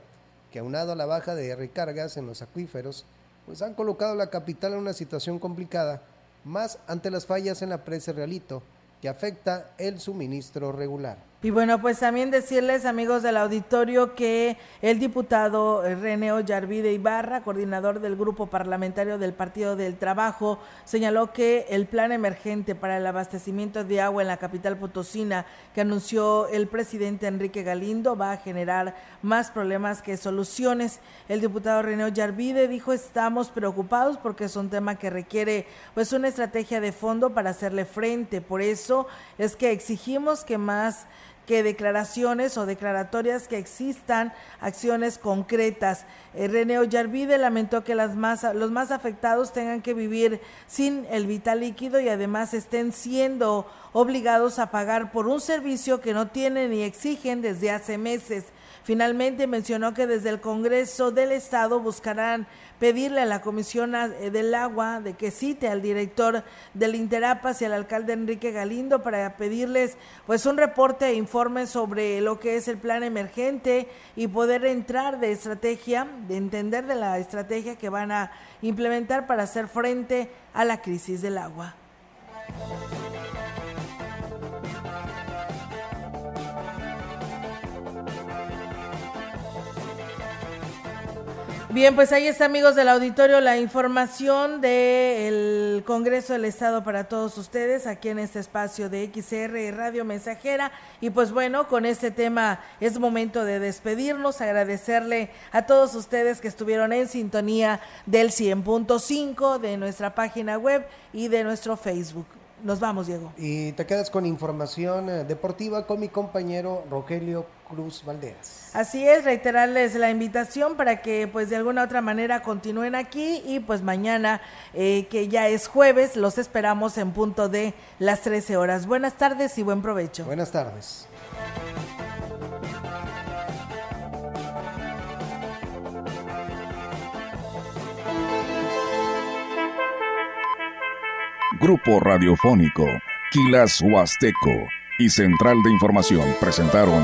que aunado a la baja de recargas en los acuíferos, pues han colocado la capital en una situación complicada, más ante las fallas en la presa Realito, que afecta el suministro regular. Y bueno, pues también decirles, amigos del auditorio, que el diputado René Ollarvide Ibarra, coordinador del Grupo Parlamentario del Partido del Trabajo, señaló que el plan emergente para el abastecimiento de agua en la capital potosina que anunció el presidente Enrique Galindo va a generar más problemas que soluciones. El diputado René Ollarvide dijo, estamos preocupados porque es un tema que requiere pues una estrategia de fondo para hacerle frente. Por eso es que exigimos que más que declaraciones o declaratorias que existan acciones concretas. Eh, René Ollarvide lamentó que las los más afectados tengan que vivir sin el vital líquido y además estén siendo obligados a pagar por un servicio que no tienen ni exigen desde hace meses. Finalmente mencionó que desde el Congreso del Estado buscarán pedirle a la Comisión eh, del Agua de que cite al director del Interapas y al alcalde Enrique Galindo para pedirles pues un reporte e informe sobre lo que es el plan emergente y poder entrar de estrategia, de entender de la estrategia que van a implementar para hacer frente a la crisis del agua. Bien, pues ahí está, amigos del auditorio, la información del Congreso del Estado para todos ustedes aquí en este espacio de XR Radio Mensajera. Y pues bueno, con este tema es momento de despedirnos, agradecerle a todos ustedes que estuvieron en sintonía del 100.5 de nuestra página web y de nuestro Facebook. Nos vamos, Diego. Y te quedas con información eh, deportiva con mi compañero Rogelio Cruz Valderas. Así es, reiterarles la invitación para que pues de alguna otra manera continúen aquí y pues mañana eh, que ya es jueves los esperamos en punto de las 13 horas. Buenas tardes y buen provecho. Buenas tardes. Grupo Radiofónico, Quilas Huasteco y Central de Información presentaron